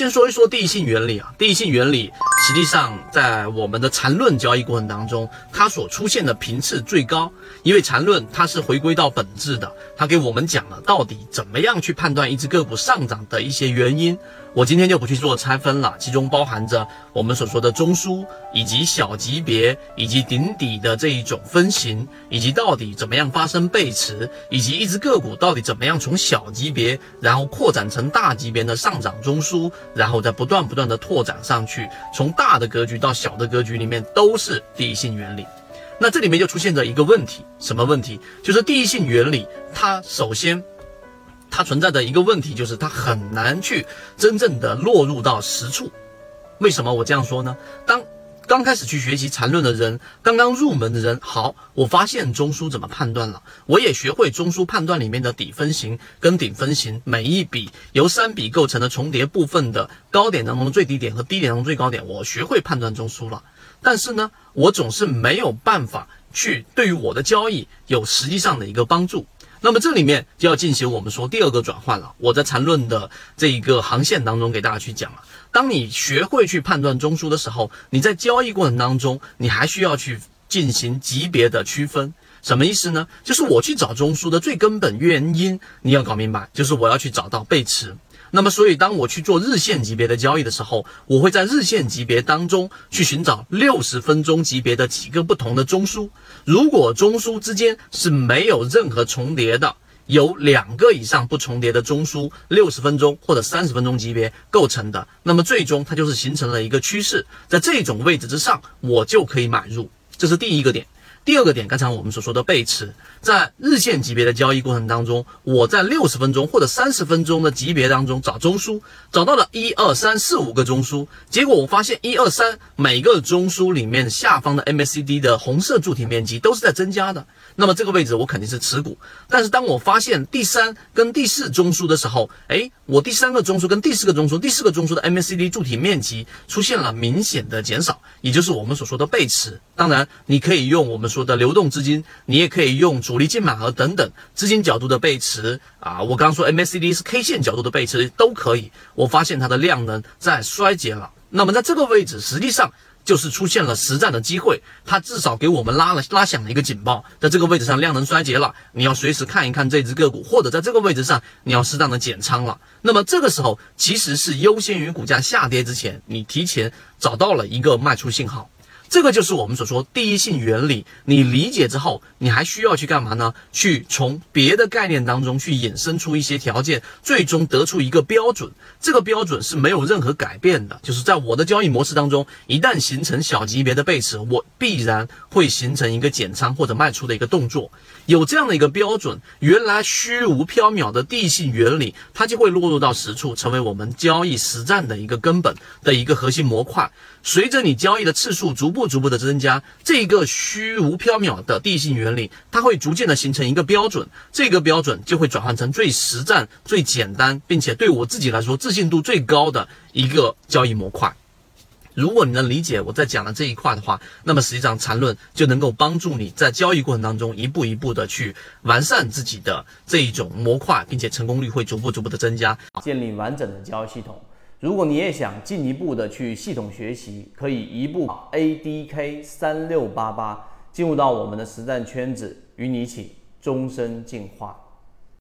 先说一说第一性原理啊，第一性原理实际上在我们的缠论交易过程当中，它所出现的频次最高，因为缠论它是回归到本质的，它给我们讲了到底怎么样去判断一只个股上涨的一些原因。我今天就不去做拆分了，其中包含着我们所说的中枢，以及小级别，以及顶底的这一种分型，以及到底怎么样发生背驰，以及一只个股到底怎么样从小级别，然后扩展成大级别的上涨中枢，然后再不断不断的拓展上去，从大的格局到小的格局里面都是第一性原理。那这里面就出现着一个问题，什么问题？就是第一性原理，它首先。它存在的一个问题就是，它很难去真正的落入到实处。为什么我这样说呢？当刚开始去学习缠论的人，刚刚入门的人，好，我发现中枢怎么判断了，我也学会中枢判断里面的底分型跟顶分型，每一笔由三笔构成的重叠部分的高点当中的最低点和低点当中最高点，我学会判断中枢了。但是呢，我总是没有办法去对于我的交易有实际上的一个帮助。那么这里面就要进行我们说第二个转换了。我在缠论的这一个航线当中给大家去讲了。当你学会去判断中枢的时候，你在交易过程当中，你还需要去进行级别的区分。什么意思呢？就是我去找中枢的最根本原因，你要搞明白，就是我要去找到背驰。那么，所以当我去做日线级别的交易的时候，我会在日线级别当中去寻找六十分钟级别的几个不同的中枢。如果中枢之间是没有任何重叠的，有两个以上不重叠的中枢，六十分钟或者三十分钟级别构成的，那么最终它就是形成了一个趋势，在这种位置之上，我就可以买入。这是第一个点。第二个点，刚才我们所说的背驰，在日线级别的交易过程当中，我在六十分钟或者三十分钟的级别当中找中枢，找到了一二三四五个中枢，结果我发现一二三每个中枢里面下方的 MACD 的红色柱体面积都是在增加的，那么这个位置我肯定是持股。但是当我发现第三跟第四中枢的时候，哎，我第三个中枢跟第四个中枢，第四个中枢的 MACD 柱体面积出现了明显的减少，也就是我们所说的背驰。当然，你可以用我们。说的流动资金，你也可以用主力净满额等等资金角度的背驰啊。我刚刚说 MACD 是 K 线角度的背驰都可以。我发现它的量能在衰竭了，那么在这个位置实际上就是出现了实战的机会，它至少给我们拉了拉响了一个警报，在这个位置上量能衰竭了，你要随时看一看这只个股，或者在这个位置上你要适当的减仓了。那么这个时候其实是优先于股价下跌之前，你提前找到了一个卖出信号。这个就是我们所说第一性原理。你理解之后，你还需要去干嘛呢？去从别的概念当中去引申出一些条件，最终得出一个标准。这个标准是没有任何改变的。就是在我的交易模式当中，一旦形成小级别的背驰，我必然会形成一个减仓或者卖出的一个动作。有这样的一个标准，原来虚无缥缈的地性原理，它就会落入到实处，成为我们交易实战的一个根本的一个核心模块。随着你交易的次数逐步不逐步的增加，这个虚无缥缈的地性原理，它会逐渐的形成一个标准，这个标准就会转换成最实战、最简单，并且对我自己来说自信度最高的一个交易模块。如果你能理解我在讲的这一块的话，那么实际上缠论就能够帮助你在交易过程当中一步一步的去完善自己的这一种模块，并且成功率会逐步逐步的增加，建立完整的交易系统。如果你也想进一步的去系统学习，可以移步 A D K 三六八八进入到我们的实战圈子，与你一起终身进化。